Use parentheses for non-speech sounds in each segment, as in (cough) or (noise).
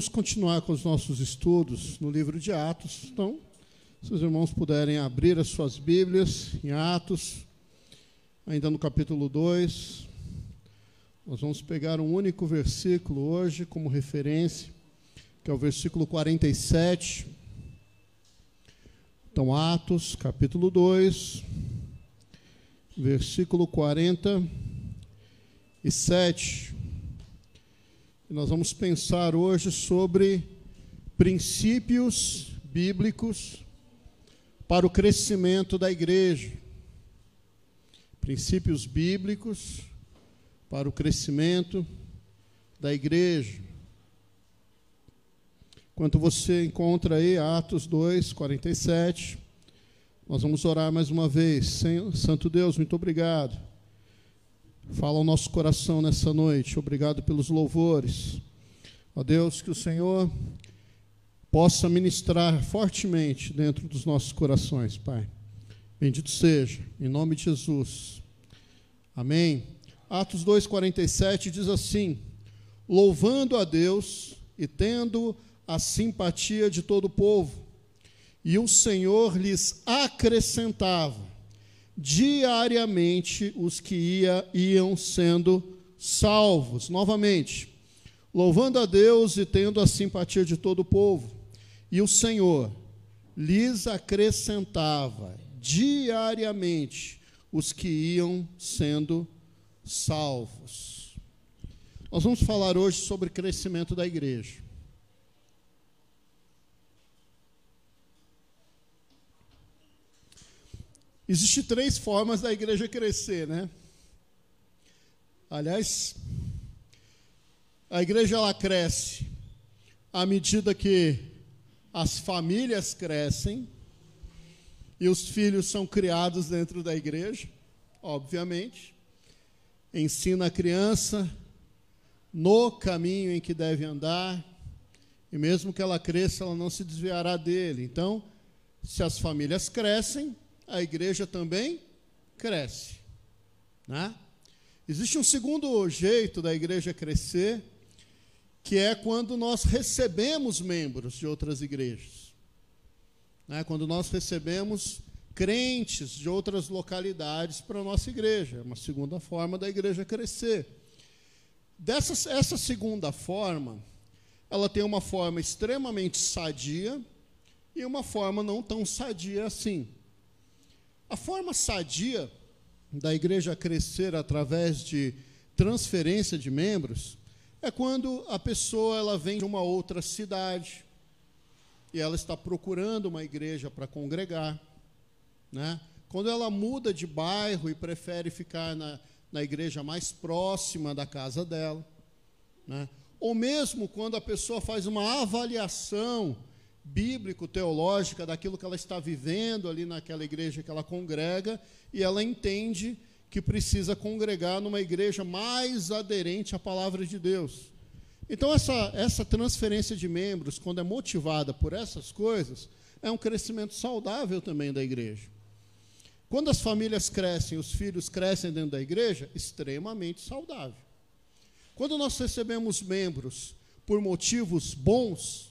Vamos continuar com os nossos estudos no livro de Atos. Então, se os irmãos puderem abrir as suas Bíblias em Atos, ainda no capítulo 2, nós vamos pegar um único versículo hoje como referência, que é o versículo 47. Então, Atos, capítulo 2, versículo 47. E nós vamos pensar hoje sobre princípios bíblicos para o crescimento da igreja. Princípios bíblicos para o crescimento da igreja. Enquanto você encontra aí Atos 2, 47, nós vamos orar mais uma vez. Santo Deus, muito obrigado. Fala ao nosso coração nessa noite. Obrigado pelos louvores. Ó Deus, que o Senhor possa ministrar fortemente dentro dos nossos corações, Pai. Bendito seja, em nome de Jesus. Amém. Atos 2,47 diz assim: Louvando a Deus e tendo a simpatia de todo o povo, e o Senhor lhes acrescentava diariamente os que ia, iam sendo salvos. Novamente, louvando a Deus e tendo a simpatia de todo o povo. E o Senhor lhes acrescentava diariamente os que iam sendo salvos. Nós vamos falar hoje sobre crescimento da igreja. Existem três formas da igreja crescer, né? Aliás, a igreja ela cresce à medida que as famílias crescem e os filhos são criados dentro da igreja, obviamente. Ensina a criança no caminho em que deve andar, e mesmo que ela cresça, ela não se desviará dele. Então, se as famílias crescem, a igreja também cresce. Né? Existe um segundo jeito da igreja crescer, que é quando nós recebemos membros de outras igrejas. Né? Quando nós recebemos crentes de outras localidades para a nossa igreja. É uma segunda forma da igreja crescer. Dessa, essa segunda forma, ela tem uma forma extremamente sadia e uma forma não tão sadia assim. A forma sadia da igreja crescer através de transferência de membros é quando a pessoa ela vem de uma outra cidade e ela está procurando uma igreja para congregar, né? Quando ela muda de bairro e prefere ficar na, na igreja mais próxima da casa dela, né? Ou mesmo quando a pessoa faz uma avaliação bíblico-teológica daquilo que ela está vivendo ali naquela igreja que ela congrega, e ela entende que precisa congregar numa igreja mais aderente à palavra de Deus. Então, essa, essa transferência de membros, quando é motivada por essas coisas, é um crescimento saudável também da igreja. Quando as famílias crescem, os filhos crescem dentro da igreja, extremamente saudável. Quando nós recebemos membros por motivos bons,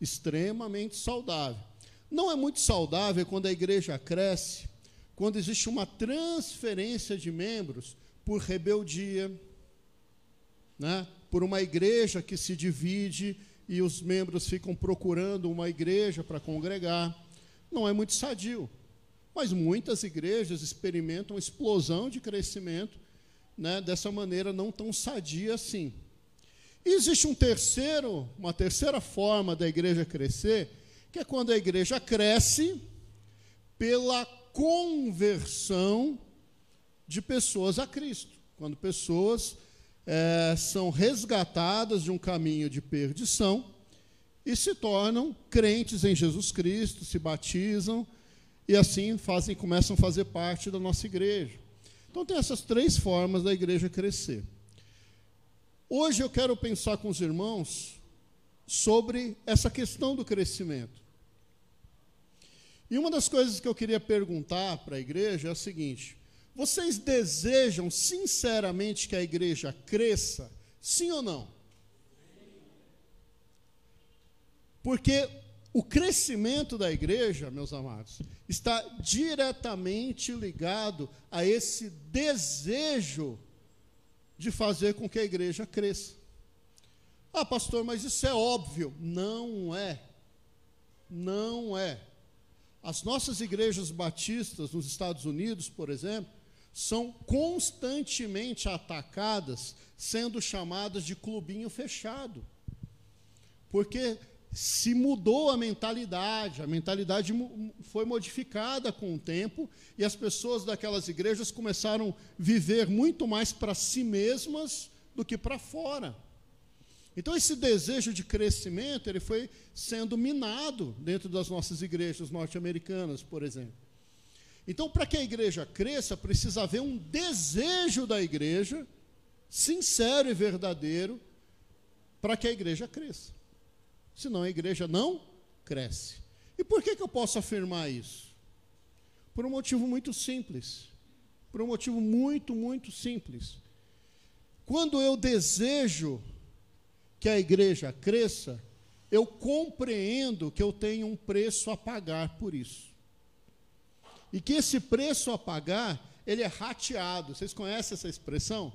extremamente saudável. Não é muito saudável quando a igreja cresce, quando existe uma transferência de membros por rebeldia, né? por uma igreja que se divide e os membros ficam procurando uma igreja para congregar. Não é muito sadio. Mas muitas igrejas experimentam explosão de crescimento né, dessa maneira não tão sadia assim. E existe um terceiro, uma terceira forma da igreja crescer, que é quando a igreja cresce pela conversão de pessoas a Cristo. Quando pessoas é, são resgatadas de um caminho de perdição e se tornam crentes em Jesus Cristo, se batizam e assim fazem, começam a fazer parte da nossa igreja. Então tem essas três formas da igreja crescer. Hoje eu quero pensar com os irmãos sobre essa questão do crescimento. E uma das coisas que eu queria perguntar para a igreja é a seguinte: vocês desejam sinceramente que a igreja cresça? Sim ou não? Porque o crescimento da igreja, meus amados, está diretamente ligado a esse desejo de fazer com que a igreja cresça. Ah, pastor, mas isso é óbvio. Não é. Não é. As nossas igrejas batistas nos Estados Unidos, por exemplo, são constantemente atacadas, sendo chamadas de clubinho fechado. Porque se mudou a mentalidade, a mentalidade foi modificada com o tempo e as pessoas daquelas igrejas começaram a viver muito mais para si mesmas do que para fora. Então esse desejo de crescimento, ele foi sendo minado dentro das nossas igrejas norte-americanas, por exemplo. Então, para que a igreja cresça, precisa haver um desejo da igreja, sincero e verdadeiro, para que a igreja cresça. Senão a igreja não cresce. E por que, que eu posso afirmar isso? Por um motivo muito simples. Por um motivo muito, muito simples. Quando eu desejo que a igreja cresça, eu compreendo que eu tenho um preço a pagar por isso. E que esse preço a pagar, ele é rateado. Vocês conhecem essa expressão?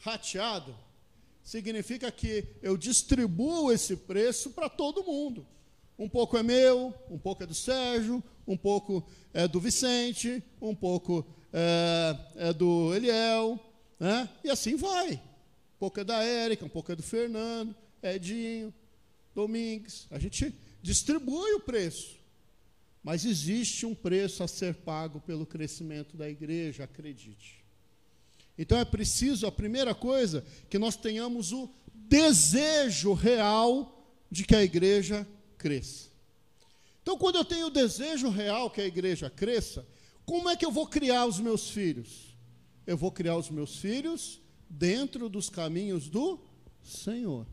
Rateado significa que eu distribuo esse preço para todo mundo. Um pouco é meu, um pouco é do Sérgio, um pouco é do Vicente, um pouco é, é do Eliel, né? e assim vai. Um pouco é da Érica, um pouco é do Fernando, Edinho, Domingues. A gente distribui o preço. Mas existe um preço a ser pago pelo crescimento da igreja, acredite. Então é preciso, a primeira coisa, que nós tenhamos o desejo real de que a igreja cresça. Então, quando eu tenho o desejo real que a igreja cresça, como é que eu vou criar os meus filhos? Eu vou criar os meus filhos dentro dos caminhos do Senhor.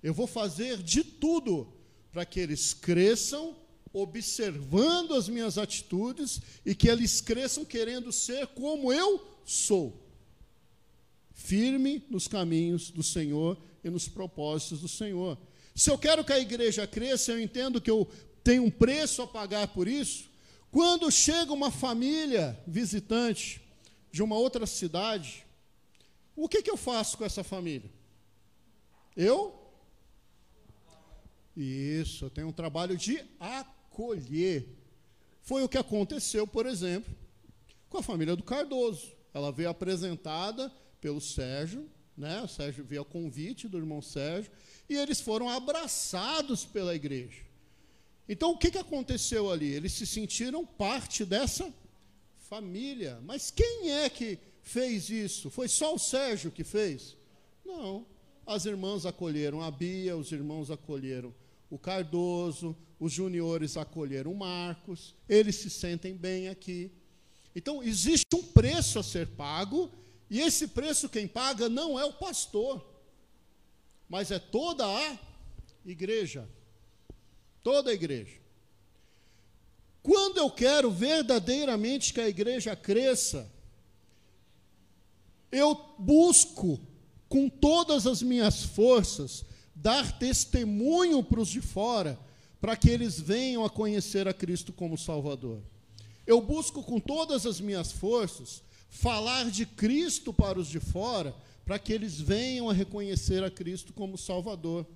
Eu vou fazer de tudo para que eles cresçam observando as minhas atitudes e que eles cresçam querendo ser como eu sou. Firme nos caminhos do Senhor e nos propósitos do Senhor. Se eu quero que a igreja cresça, eu entendo que eu tenho um preço a pagar por isso. Quando chega uma família visitante de uma outra cidade, o que, que eu faço com essa família? Eu isso, eu tenho um trabalho de acolher. Foi o que aconteceu, por exemplo, com a família do Cardoso. Ela veio apresentada pelo Sérgio, né? O Sérgio veio a convite do irmão Sérgio, e eles foram abraçados pela igreja. Então, o que, que aconteceu ali? Eles se sentiram parte dessa família. Mas quem é que fez isso? Foi só o Sérgio que fez? Não. As irmãs acolheram a Bia, os irmãos acolheram o Cardoso, os juniores acolheram o Marcos, eles se sentem bem aqui. Então, existe um preço a ser pago, e esse preço quem paga não é o pastor, mas é toda a igreja. Toda a igreja. Quando eu quero verdadeiramente que a igreja cresça, eu busco com todas as minhas forças dar testemunho para os de fora, para que eles venham a conhecer a Cristo como Salvador. Eu busco com todas as minhas forças falar de Cristo para os de fora, para que eles venham a reconhecer a Cristo como Salvador.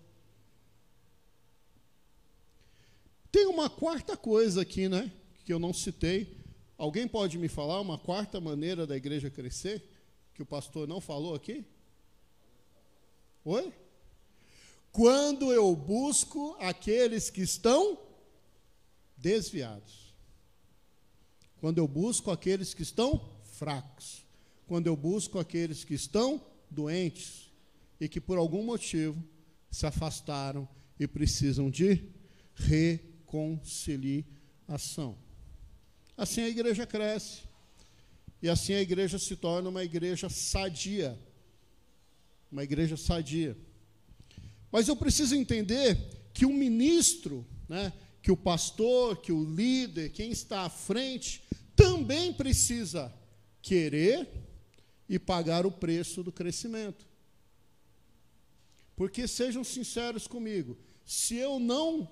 Tem uma quarta coisa aqui, né, que eu não citei. Alguém pode me falar uma quarta maneira da igreja crescer que o pastor não falou aqui? Oi? Quando eu busco aqueles que estão desviados. Quando eu busco aqueles que estão fracos. Quando eu busco aqueles que estão doentes e que por algum motivo se afastaram e precisam de reconciliação. Assim a igreja cresce. E assim a igreja se torna uma igreja sadia. Uma igreja sadia. Mas eu preciso entender que o ministro, né, que o pastor, que o líder, quem está à frente, também precisa querer e pagar o preço do crescimento. Porque sejam sinceros comigo, se eu não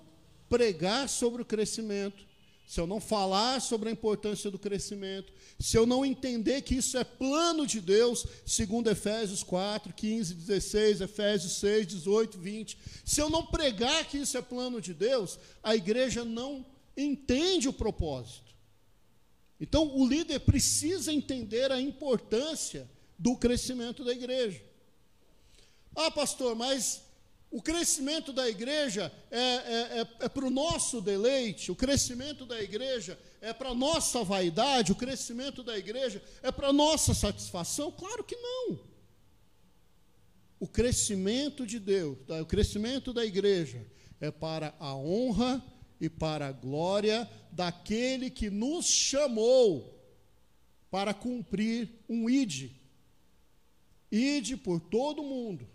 pregar sobre o crescimento, se eu não falar sobre a importância do crescimento, se eu não entender que isso é plano de Deus, segundo Efésios 4, 15, 16, Efésios 6, 18, 20, se eu não pregar que isso é plano de Deus, a igreja não entende o propósito. Então, o líder precisa entender a importância do crescimento da igreja. Ah, pastor, mas o crescimento da igreja é, é, é, é para o nosso deleite, o crescimento da igreja é para a nossa vaidade, o crescimento da igreja é para a nossa satisfação? Claro que não. O crescimento de Deus, o crescimento da igreja é para a honra e para a glória daquele que nos chamou para cumprir um ide. Ide por todo o mundo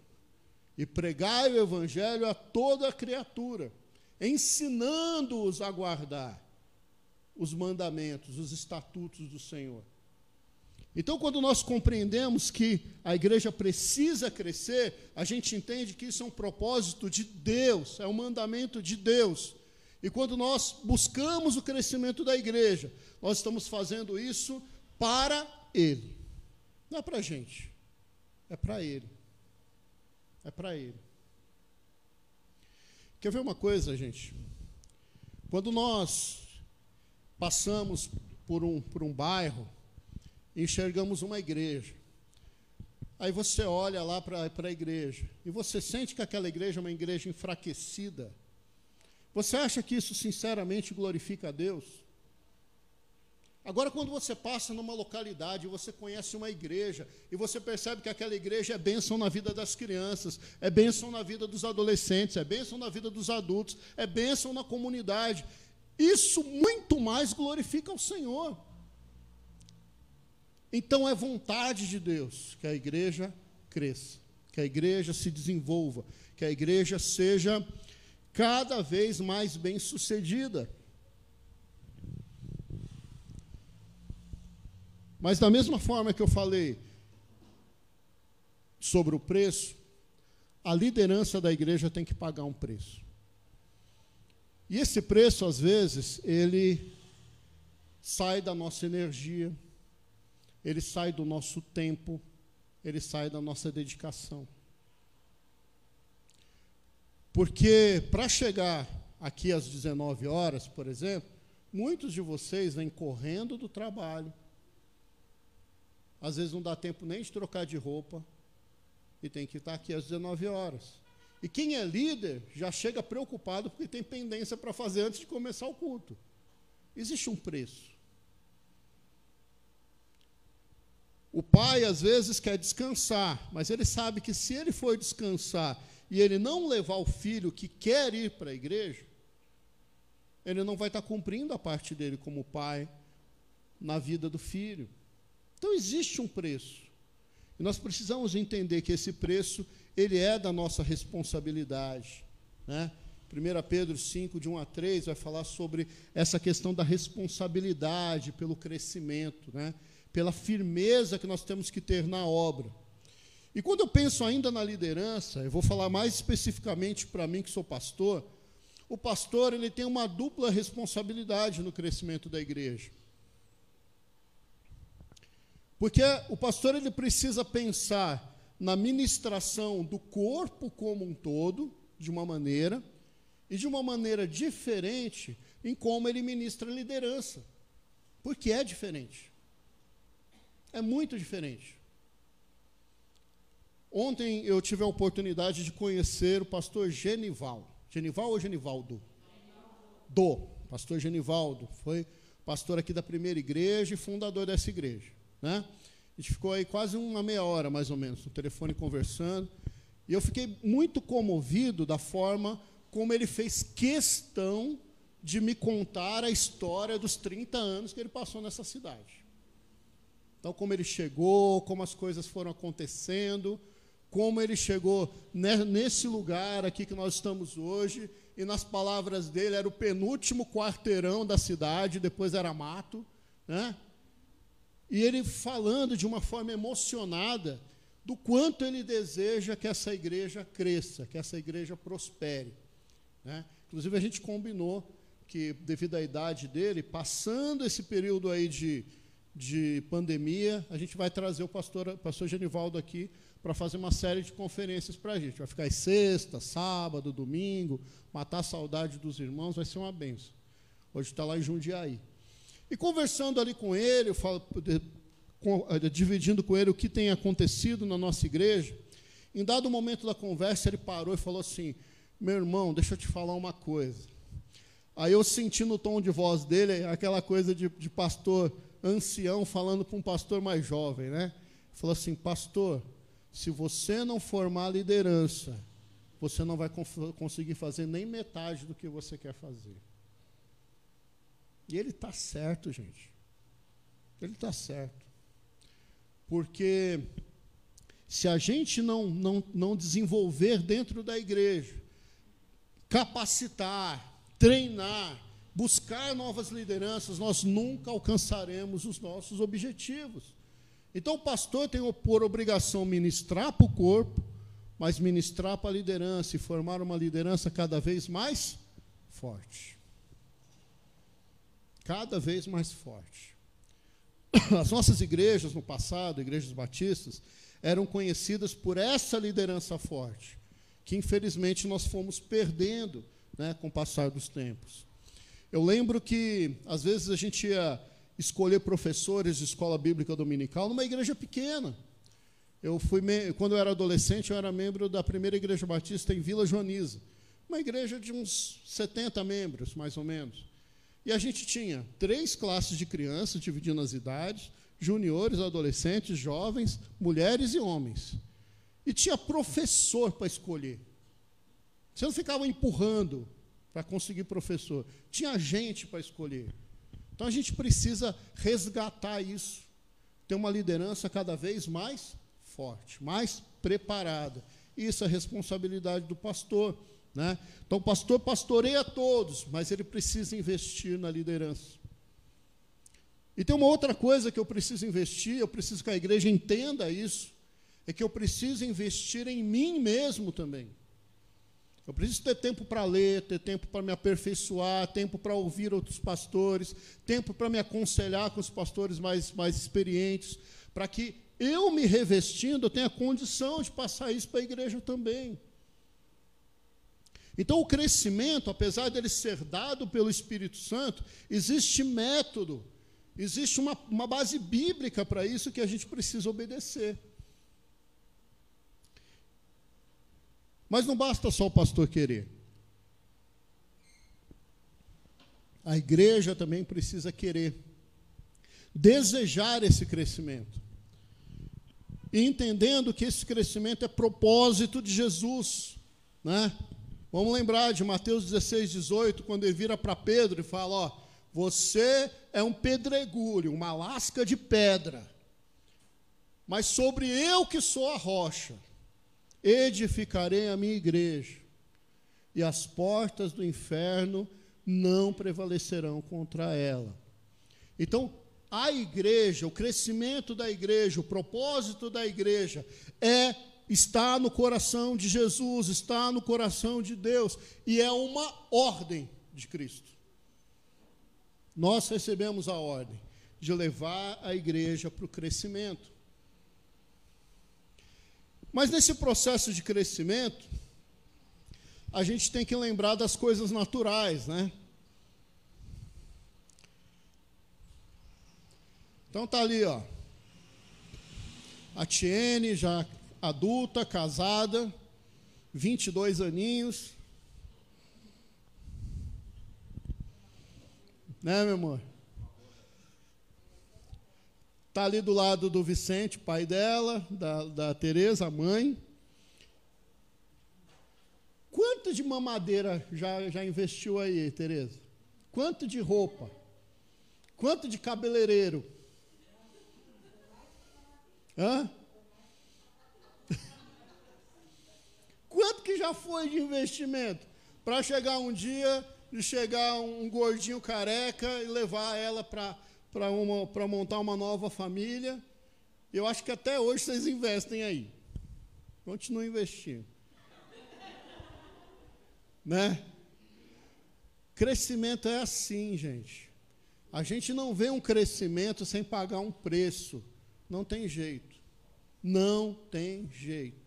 e pregai o evangelho a toda criatura, ensinando-os a guardar os mandamentos, os estatutos do Senhor. Então, quando nós compreendemos que a igreja precisa crescer, a gente entende que isso é um propósito de Deus, é um mandamento de Deus. E quando nós buscamos o crescimento da igreja, nós estamos fazendo isso para Ele, não é para a gente, é para Ele. É para ele. Quer ver uma coisa, gente? Quando nós passamos por um, por um bairro, enxergamos uma igreja. Aí você olha lá para a igreja e você sente que aquela igreja é uma igreja enfraquecida. Você acha que isso sinceramente glorifica a Deus? Agora, quando você passa numa localidade, você conhece uma igreja, e você percebe que aquela igreja é bênção na vida das crianças, é bênção na vida dos adolescentes, é bênção na vida dos adultos, é bênção na comunidade. Isso muito mais glorifica o Senhor. Então, é vontade de Deus que a igreja cresça, que a igreja se desenvolva, que a igreja seja cada vez mais bem sucedida. Mas da mesma forma que eu falei sobre o preço, a liderança da igreja tem que pagar um preço. E esse preço, às vezes, ele sai da nossa energia, ele sai do nosso tempo, ele sai da nossa dedicação. Porque para chegar aqui às 19 horas, por exemplo, muitos de vocês vêm correndo do trabalho, às vezes não dá tempo nem de trocar de roupa e tem que estar aqui às 19 horas. E quem é líder já chega preocupado porque tem pendência para fazer antes de começar o culto. Existe um preço. O pai às vezes quer descansar, mas ele sabe que se ele for descansar e ele não levar o filho que quer ir para a igreja, ele não vai estar cumprindo a parte dele como pai na vida do filho. Então existe um preço. E nós precisamos entender que esse preço, ele é da nossa responsabilidade. Né? 1 Pedro 5, de 1 a 3, vai falar sobre essa questão da responsabilidade pelo crescimento, né? pela firmeza que nós temos que ter na obra. E quando eu penso ainda na liderança, eu vou falar mais especificamente para mim que sou pastor, o pastor ele tem uma dupla responsabilidade no crescimento da igreja. Porque o pastor ele precisa pensar na ministração do corpo como um todo, de uma maneira, e de uma maneira diferente em como ele ministra a liderança. Porque é diferente. É muito diferente. Ontem eu tive a oportunidade de conhecer o pastor Genival. Genival ou Genivaldo? Do. Pastor Genivaldo. Foi pastor aqui da primeira igreja e fundador dessa igreja. Né? A gente ficou aí quase uma meia hora, mais ou menos, no telefone conversando. E eu fiquei muito comovido da forma como ele fez questão de me contar a história dos 30 anos que ele passou nessa cidade. Então, como ele chegou, como as coisas foram acontecendo, como ele chegou nesse lugar aqui que nós estamos hoje, e nas palavras dele, era o penúltimo quarteirão da cidade, depois era mato, né? E ele falando de uma forma emocionada do quanto ele deseja que essa igreja cresça, que essa igreja prospere. Né? Inclusive, a gente combinou que, devido à idade dele, passando esse período aí de, de pandemia, a gente vai trazer o pastor, pastor Genivaldo aqui para fazer uma série de conferências para a gente. Vai ficar sexta, sábado, domingo, matar a saudade dos irmãos, vai ser uma benção. Hoje está lá em Jundiaí. E conversando ali com ele, eu falo, eh, dividindo com ele o que tem acontecido na nossa igreja, em dado momento da conversa, ele parou e falou assim: Meu irmão, deixa eu te falar uma coisa. Aí eu senti no tom de voz dele aquela coisa de, de pastor ancião falando para um pastor mais jovem, né? Falou assim: Pastor, se você não formar liderança, você não vai conseguir fazer nem metade do que você quer fazer. E ele está certo, gente. Ele está certo. Porque se a gente não, não, não desenvolver dentro da igreja, capacitar, treinar, buscar novas lideranças, nós nunca alcançaremos os nossos objetivos. Então, o pastor tem por obrigação ministrar para o corpo, mas ministrar para a liderança e formar uma liderança cada vez mais forte. Cada vez mais forte. (coughs) As nossas igrejas no passado, igrejas batistas, eram conhecidas por essa liderança forte, que infelizmente nós fomos perdendo né, com o passar dos tempos. Eu lembro que, às vezes, a gente ia escolher professores de escola bíblica dominical numa igreja pequena. Eu fui, quando eu era adolescente, eu era membro da primeira igreja batista em Vila Joaniza, uma igreja de uns 70 membros, mais ou menos. E a gente tinha três classes de crianças, dividindo as idades, juniores, adolescentes, jovens, mulheres e homens. E tinha professor para escolher. Você não ficava empurrando para conseguir professor. Tinha gente para escolher. Então a gente precisa resgatar isso. Ter uma liderança cada vez mais forte, mais preparada. Isso é responsabilidade do pastor. Né? Então, o pastor pastoreia todos, mas ele precisa investir na liderança. E tem uma outra coisa que eu preciso investir, eu preciso que a igreja entenda isso, é que eu preciso investir em mim mesmo também. Eu preciso ter tempo para ler, ter tempo para me aperfeiçoar, tempo para ouvir outros pastores, tempo para me aconselhar com os pastores mais, mais experientes, para que eu me revestindo, eu tenha condição de passar isso para a igreja também. Então, o crescimento, apesar dele ser dado pelo Espírito Santo, existe método, existe uma, uma base bíblica para isso que a gente precisa obedecer. Mas não basta só o pastor querer. A igreja também precisa querer, desejar esse crescimento. E entendendo que esse crescimento é propósito de Jesus, né? Vamos lembrar de Mateus 16, 18, quando ele vira para Pedro e fala: Ó, você é um pedregulho, uma lasca de pedra, mas sobre eu que sou a rocha, edificarei a minha igreja, e as portas do inferno não prevalecerão contra ela. Então, a igreja, o crescimento da igreja, o propósito da igreja é está no coração de Jesus, está no coração de Deus, e é uma ordem de Cristo. Nós recebemos a ordem de levar a igreja para o crescimento. Mas nesse processo de crescimento, a gente tem que lembrar das coisas naturais, né? Então tá ali, ó. A Tiene já adulta, casada, 22 aninhos. Né, meu amor? Está ali do lado do Vicente, pai dela, da, da Tereza, a mãe. Quanto de mamadeira já, já investiu aí, Tereza? Quanto de roupa? Quanto de cabeleireiro? Hã? Quanto que já foi de investimento? Para chegar um dia, de chegar um gordinho careca e levar ela para montar uma nova família Eu acho que até hoje vocês investem aí. Continuem investindo. né? Crescimento é assim, gente. A gente não vê um crescimento sem pagar um preço. Não tem jeito. Não tem jeito.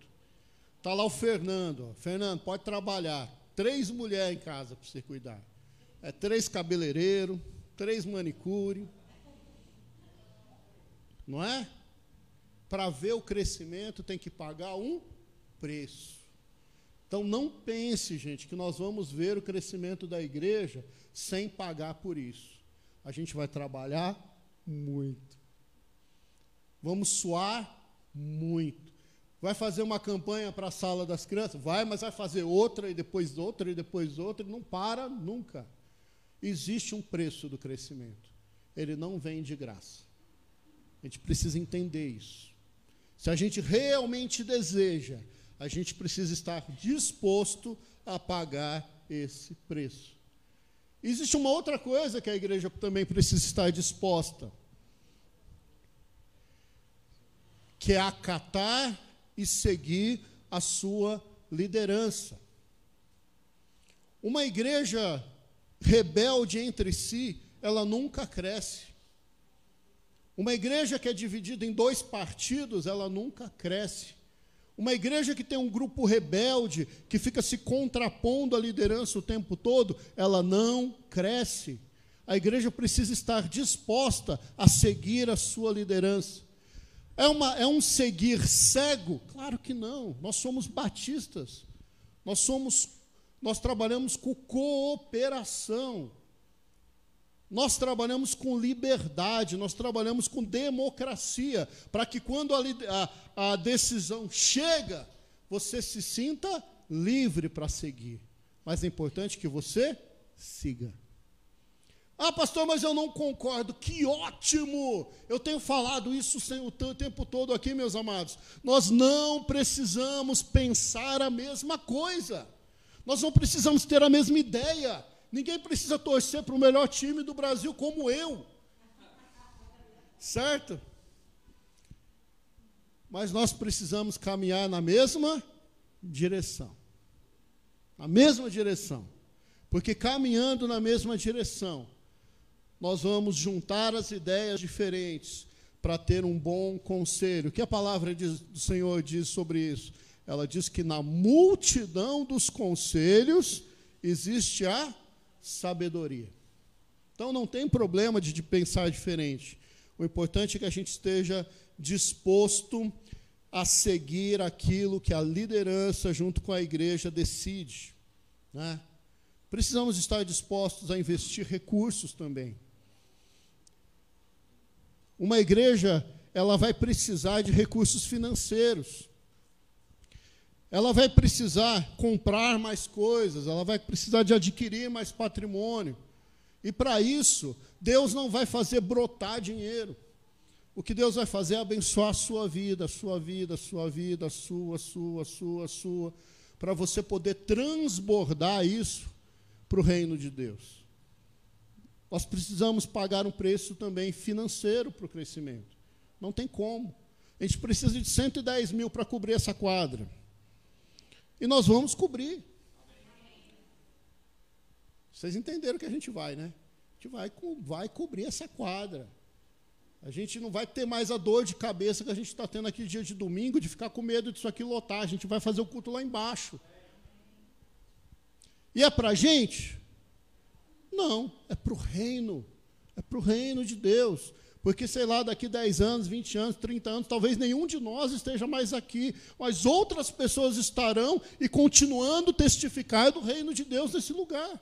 Está lá o Fernando. Fernando, pode trabalhar. Três mulheres em casa para você cuidar. É três cabeleireiros, três manicure. Não é? Para ver o crescimento tem que pagar um preço. Então não pense, gente, que nós vamos ver o crescimento da igreja sem pagar por isso. A gente vai trabalhar muito. Vamos suar muito. Vai fazer uma campanha para a sala das crianças? Vai, mas vai fazer outra e depois outra e depois outra, e não para nunca. Existe um preço do crescimento. Ele não vem de graça. A gente precisa entender isso. Se a gente realmente deseja, a gente precisa estar disposto a pagar esse preço. Existe uma outra coisa que a igreja também precisa estar disposta, que é acatar e seguir a sua liderança. Uma igreja rebelde entre si, ela nunca cresce. Uma igreja que é dividida em dois partidos, ela nunca cresce. Uma igreja que tem um grupo rebelde, que fica se contrapondo à liderança o tempo todo, ela não cresce. A igreja precisa estar disposta a seguir a sua liderança. É, uma, é um seguir cego? Claro que não. Nós somos batistas. Nós somos, nós trabalhamos com cooperação. Nós trabalhamos com liberdade, nós trabalhamos com democracia, para que quando a, a, a, decisão chega, você se sinta livre para seguir. Mas é importante que você siga. Ah, pastor, mas eu não concordo. Que ótimo! Eu tenho falado isso o tempo todo aqui, meus amados. Nós não precisamos pensar a mesma coisa. Nós não precisamos ter a mesma ideia. Ninguém precisa torcer para o melhor time do Brasil como eu. Certo? Mas nós precisamos caminhar na mesma direção. Na mesma direção. Porque caminhando na mesma direção, nós vamos juntar as ideias diferentes para ter um bom conselho. O que a palavra do Senhor diz sobre isso? Ela diz que na multidão dos conselhos existe a sabedoria. Então não tem problema de, de pensar diferente. O importante é que a gente esteja disposto a seguir aquilo que a liderança, junto com a igreja, decide. Né? Precisamos estar dispostos a investir recursos também. Uma igreja, ela vai precisar de recursos financeiros ela vai precisar comprar mais coisas, ela vai precisar de adquirir mais patrimônio. E para isso, Deus não vai fazer brotar dinheiro. O que Deus vai fazer é abençoar a sua vida, a sua vida, a sua vida, a sua, a sua, a sua, a sua, para você poder transbordar isso para o reino de Deus. Nós precisamos pagar um preço também financeiro para o crescimento. Não tem como. A gente precisa de 110 mil para cobrir essa quadra. E nós vamos cobrir. Vocês entenderam que a gente vai, né? A gente vai, vai cobrir essa quadra. A gente não vai ter mais a dor de cabeça que a gente está tendo aqui dia de domingo, de ficar com medo disso aqui lotar. A gente vai fazer o culto lá embaixo. E é para a gente? Não, é para o reino. É para o reino de Deus. Porque, sei lá, daqui 10 anos, 20 anos, 30 anos, talvez nenhum de nós esteja mais aqui, mas outras pessoas estarão e continuando testificar do reino de Deus nesse lugar.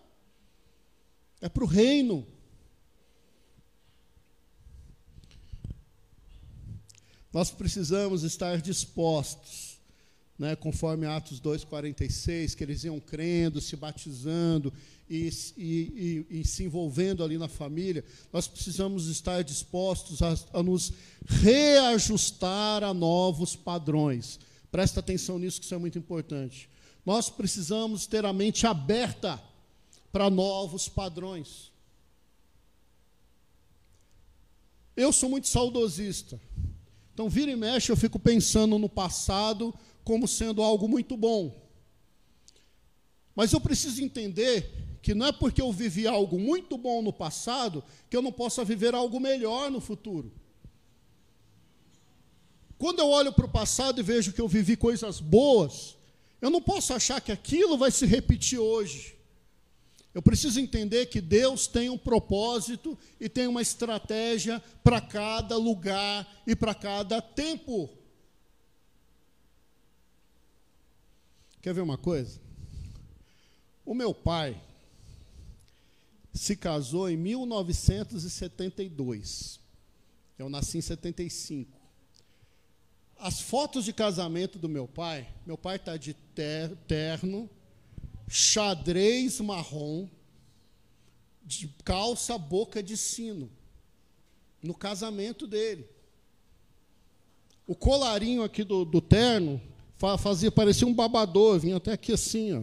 É para o reino. Nós precisamos estar dispostos né, conforme Atos 2,46, que eles iam crendo, se batizando e, e, e, e, se envolvendo ali na família, nós precisamos estar dispostos a, a nos reajustar a novos padrões. Presta atenção nisso, que isso é muito importante. Nós precisamos ter a mente aberta para novos padrões. Eu sou muito saudosista. Então, vira e mexe, eu fico pensando no passado como sendo algo muito bom. Mas eu preciso entender que não é porque eu vivi algo muito bom no passado que eu não possa viver algo melhor no futuro. Quando eu olho para o passado e vejo que eu vivi coisas boas, eu não posso achar que aquilo vai se repetir hoje. Eu preciso entender que Deus tem um propósito e tem uma estratégia para cada lugar e para cada tempo. Quer ver uma coisa? O meu pai se casou em 1972. Eu nasci em 75. As fotos de casamento do meu pai, meu pai está de terno, xadrez marrom, de calça boca de sino, no casamento dele. O colarinho aqui do, do terno fazia parecia um babador, vinha até aqui assim, ó.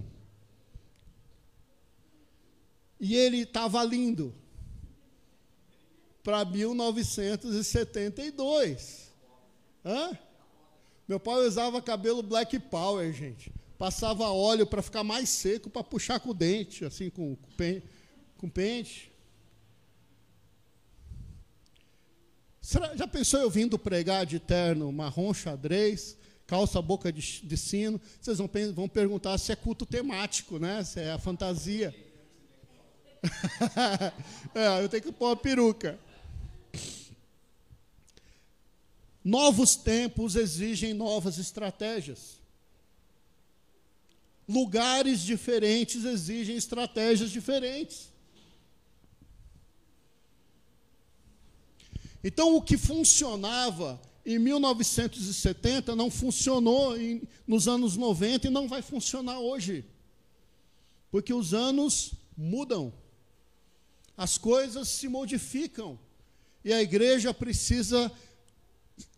E ele estava lindo para 1972. Hã? Meu pai usava cabelo black power, gente passava óleo para ficar mais seco, para puxar com o dente, assim, com, com, pente, com pente. Será, já pensou eu vindo pregar de terno marrom xadrez, calça boca de, de sino? Vocês vão, vão perguntar se é culto temático, né? Se é a fantasia. (laughs) é, eu tenho que pôr uma peruca. Novos tempos exigem novas estratégias. Lugares diferentes exigem estratégias diferentes. Então, o que funcionava em 1970 não funcionou em, nos anos 90 e não vai funcionar hoje. Porque os anos mudam, as coisas se modificam. E a igreja precisa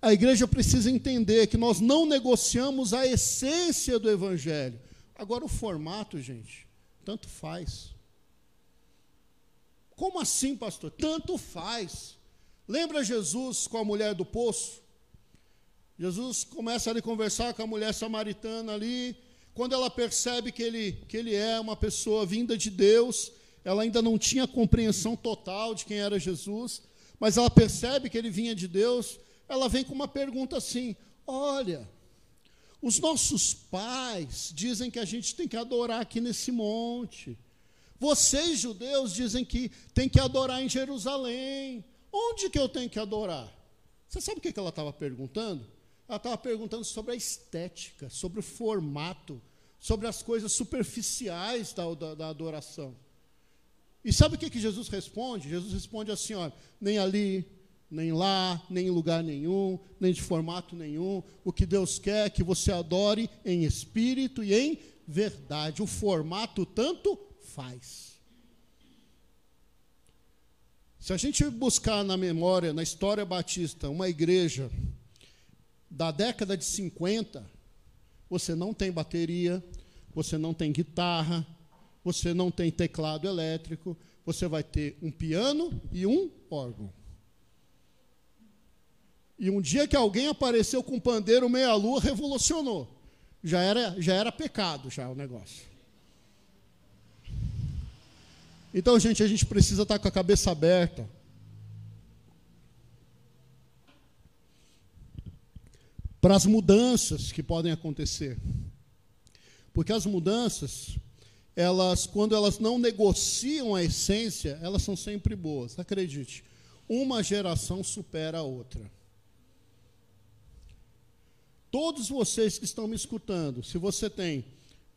a igreja precisa entender que nós não negociamos a essência do evangelho. Agora, o formato, gente, tanto faz. Como assim, pastor? Tanto faz. Lembra Jesus com a mulher do poço? Jesus começa a conversar com a mulher samaritana ali. Quando ela percebe que ele, que ele é uma pessoa vinda de Deus, ela ainda não tinha compreensão total de quem era Jesus, mas ela percebe que ele vinha de Deus. Ela vem com uma pergunta assim: Olha, os nossos pais dizem que a gente tem que adorar aqui nesse monte. Vocês, judeus, dizem que tem que adorar em Jerusalém. Onde que eu tenho que adorar? Você sabe o que ela estava perguntando? Ela estava perguntando sobre a estética, sobre o formato, sobre as coisas superficiais da, da, da adoração. E sabe o que, que Jesus responde? Jesus responde assim: ó, nem ali, nem lá, nem em lugar nenhum, nem de formato nenhum. O que Deus quer é que você adore em espírito e em verdade. O formato tanto faz. Se a gente buscar na memória, na história batista, uma igreja da década de 50, você não tem bateria, você não tem guitarra, você não tem teclado elétrico, você vai ter um piano e um órgão. E um dia que alguém apareceu com um pandeiro meia-lua, revolucionou. Já era, já era pecado já o negócio. Então, gente, a gente precisa estar com a cabeça aberta. Para as mudanças que podem acontecer. Porque as mudanças, elas, quando elas não negociam a essência, elas são sempre boas. Acredite, uma geração supera a outra. Todos vocês que estão me escutando, se você tem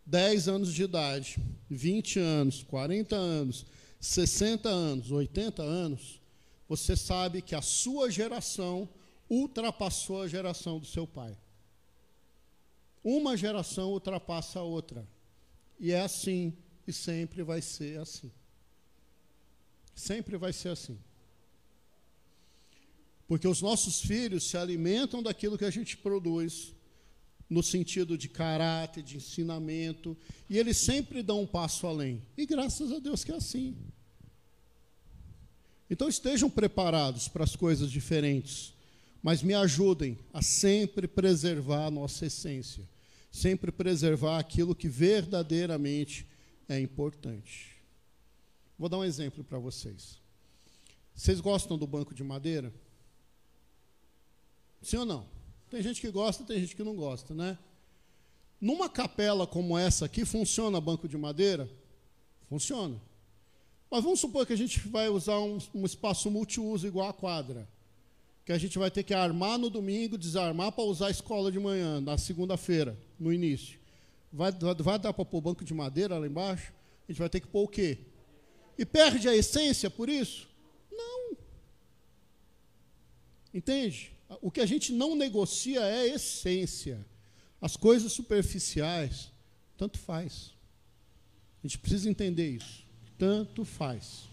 10 anos de idade, 20 anos, 40 anos, 60 anos, 80 anos, você sabe que a sua geração ultrapassou a geração do seu pai. Uma geração ultrapassa a outra. E é assim, e sempre vai ser assim. Sempre vai ser assim. Porque os nossos filhos se alimentam daquilo que a gente produz, no sentido de caráter, de ensinamento, e eles sempre dão um passo além. E graças a Deus que é assim. Então estejam preparados para as coisas diferentes. Mas me ajudem a sempre preservar a nossa essência, sempre preservar aquilo que verdadeiramente é importante. Vou dar um exemplo para vocês. Vocês gostam do banco de madeira? Sim ou não? Tem gente que gosta, tem gente que não gosta, né? Numa capela como essa aqui, funciona banco de madeira? Funciona. Mas vamos supor que a gente vai usar um, um espaço multiuso igual a quadra. Que a gente vai ter que armar no domingo, desarmar para usar a escola de manhã, na segunda-feira, no início. Vai, vai, vai dar para pôr banco de madeira lá embaixo? A gente vai ter que pôr o quê? E perde a essência por isso? Não. Entende? O que a gente não negocia é a essência. As coisas superficiais, tanto faz. A gente precisa entender isso. Tanto faz.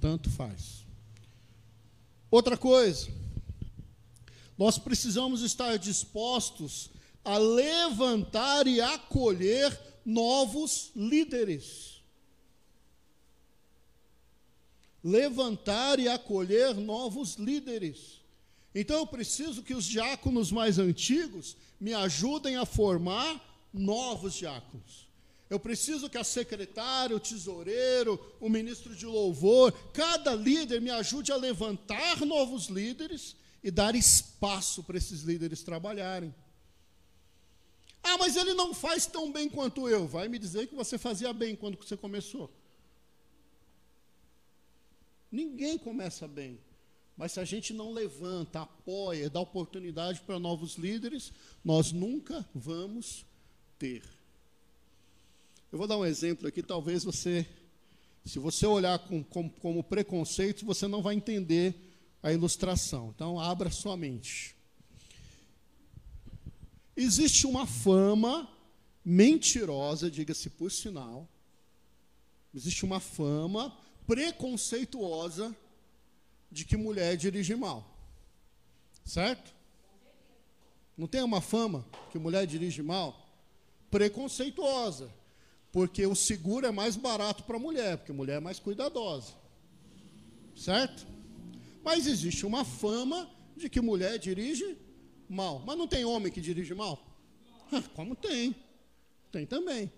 Tanto faz. Outra coisa, nós precisamos estar dispostos a levantar e acolher novos líderes. Levantar e acolher novos líderes. Então eu preciso que os diáconos mais antigos me ajudem a formar novos diáconos. Eu preciso que a secretária, o tesoureiro, o ministro de louvor, cada líder me ajude a levantar novos líderes e dar espaço para esses líderes trabalharem. Ah, mas ele não faz tão bem quanto eu. Vai me dizer que você fazia bem quando você começou. Ninguém começa bem. Mas se a gente não levanta, apoia, dá oportunidade para novos líderes, nós nunca vamos ter. Eu vou dar um exemplo aqui, talvez você, se você olhar com, com, como preconceito, você não vai entender a ilustração. Então, abra sua mente. Existe uma fama mentirosa, diga-se por sinal, existe uma fama preconceituosa de que mulher dirige mal. Certo? Não tem uma fama que mulher dirige mal? Preconceituosa. Porque o seguro é mais barato para a mulher, porque a mulher é mais cuidadosa. Certo? Mas existe uma fama de que mulher dirige mal. Mas não tem homem que dirige mal? Como tem? Tem também.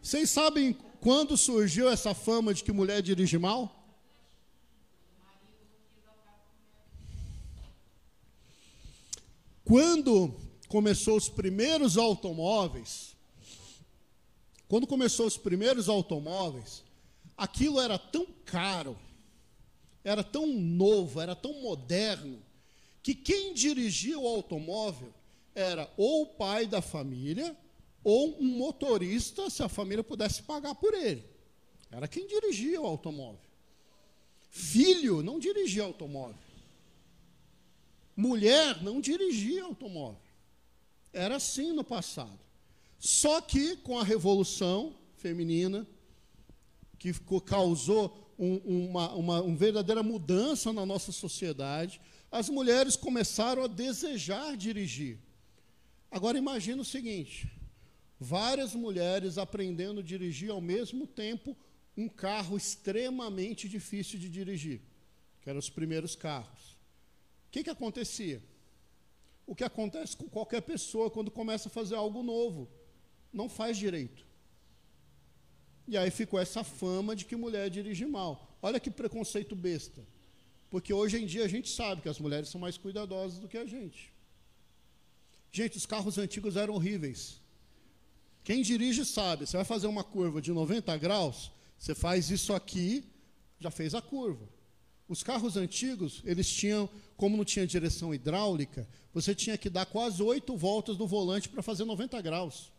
Vocês sabem quando surgiu essa fama de que mulher dirige mal? Quando começou os primeiros automóveis, quando começou os primeiros automóveis, aquilo era tão caro, era tão novo, era tão moderno, que quem dirigia o automóvel era ou o pai da família, ou um motorista, se a família pudesse pagar por ele. Era quem dirigia o automóvel. Filho não dirigia automóvel. Mulher não dirigia automóvel. Era assim no passado. Só que com a revolução feminina, que causou um, uma, uma, uma verdadeira mudança na nossa sociedade, as mulheres começaram a desejar dirigir. Agora imagine o seguinte: várias mulheres aprendendo a dirigir ao mesmo tempo um carro extremamente difícil de dirigir, que eram os primeiros carros. O que, que acontecia? O que acontece com qualquer pessoa quando começa a fazer algo novo não faz direito. E aí ficou essa fama de que mulher dirige mal. Olha que preconceito besta. Porque hoje em dia a gente sabe que as mulheres são mais cuidadosas do que a gente. Gente, os carros antigos eram horríveis. Quem dirige sabe, você vai fazer uma curva de 90 graus, você faz isso aqui, já fez a curva. Os carros antigos, eles tinham, como não tinha direção hidráulica, você tinha que dar quase oito voltas no volante para fazer 90 graus.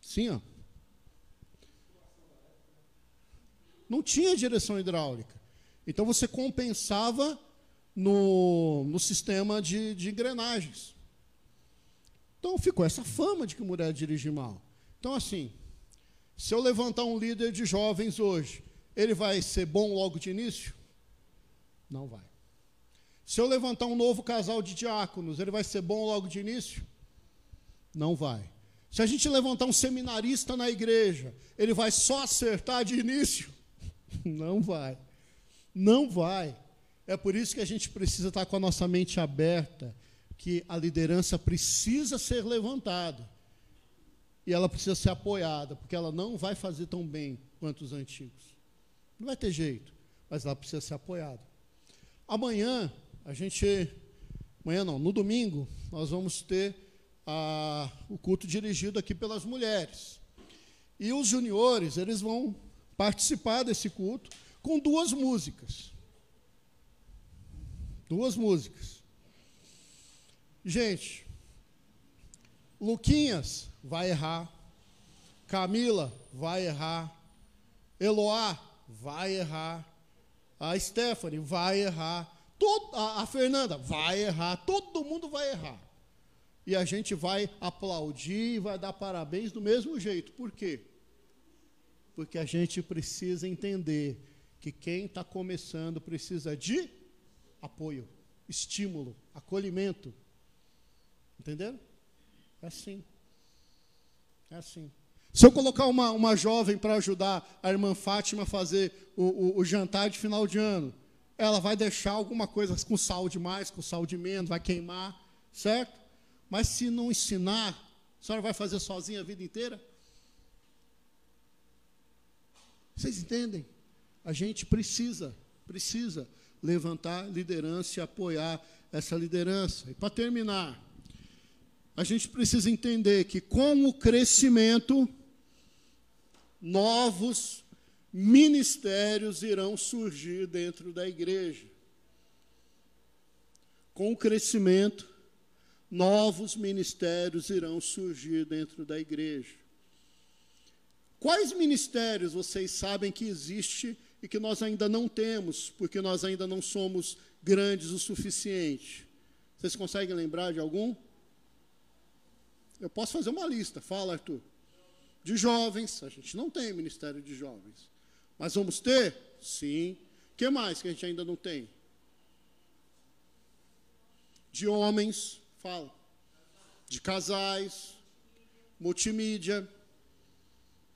Sim, ó. Não tinha direção hidráulica. Então você compensava no, no sistema de, de engrenagens. Então ficou essa fama de que mulher dirige mal. Então, assim, se eu levantar um líder de jovens hoje, ele vai ser bom logo de início? Não vai. Se eu levantar um novo casal de diáconos, ele vai ser bom logo de início? Não vai. Se a gente levantar um seminarista na igreja, ele vai só acertar de início? (laughs) Não vai. Não vai. É por isso que a gente precisa estar com a nossa mente aberta, que a liderança precisa ser levantada. E ela precisa ser apoiada, porque ela não vai fazer tão bem quanto os antigos. Não vai ter jeito, mas ela precisa ser apoiada. Amanhã, a gente. Amanhã não, no domingo, nós vamos ter a, o culto dirigido aqui pelas mulheres. E os juniores, eles vão participar desse culto com duas músicas. Duas músicas. Gente, Luquinhas vai errar. Camila vai errar. Eloá vai errar. A Stephanie vai errar. Todo, a, a Fernanda vai errar. Todo mundo vai errar. E a gente vai aplaudir e vai dar parabéns do mesmo jeito. Por quê? Porque a gente precisa entender que quem está começando precisa de apoio, estímulo, acolhimento. Entenderam? É assim. É assim. Se eu colocar uma, uma jovem para ajudar a irmã Fátima a fazer o, o, o, jantar de final de ano, ela vai deixar alguma coisa com sal de mais, com sal de menos, vai queimar, certo? Mas se não ensinar, a senhora vai fazer sozinha a vida inteira? Vocês entendem? A gente precisa, precisa levantar liderança e apoiar essa liderança. E para terminar, a gente precisa entender que com o crescimento, novos ministérios irão surgir dentro da igreja. Com o crescimento, novos ministérios irão surgir dentro da igreja. Quais ministérios vocês sabem que existe e que nós ainda não temos, porque nós ainda não somos grandes o suficiente? Vocês conseguem lembrar de algum? Eu posso fazer uma lista, fala, Arthur. De jovens, a gente não tem ministério de jovens. Mas vamos ter? Sim. O que mais que a gente ainda não tem? De homens, fala. De casais, multimídia,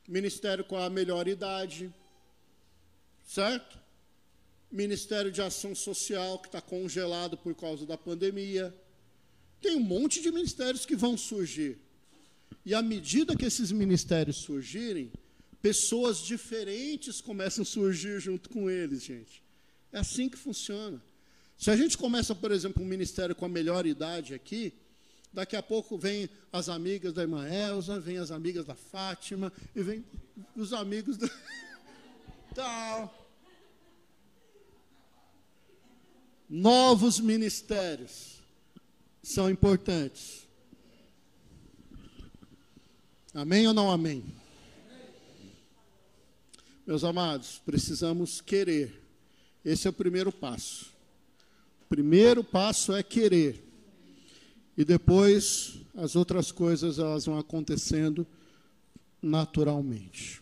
ministério com a melhor idade, certo? Ministério de Ação Social, que está congelado por causa da pandemia. Tem um monte de ministérios que vão surgir. E à medida que esses ministérios surgirem, pessoas diferentes começam a surgir junto com eles, gente. É assim que funciona. Se a gente começa, por exemplo, um ministério com a melhor idade aqui, daqui a pouco vem as amigas da irmã Elza, vem as amigas da Fátima, e vem os amigos da. (laughs) Tal. Novos ministérios são importantes. Amém ou não amém? Meus amados, precisamos querer. Esse é o primeiro passo. Primeiro passo é querer. E depois as outras coisas elas vão acontecendo naturalmente.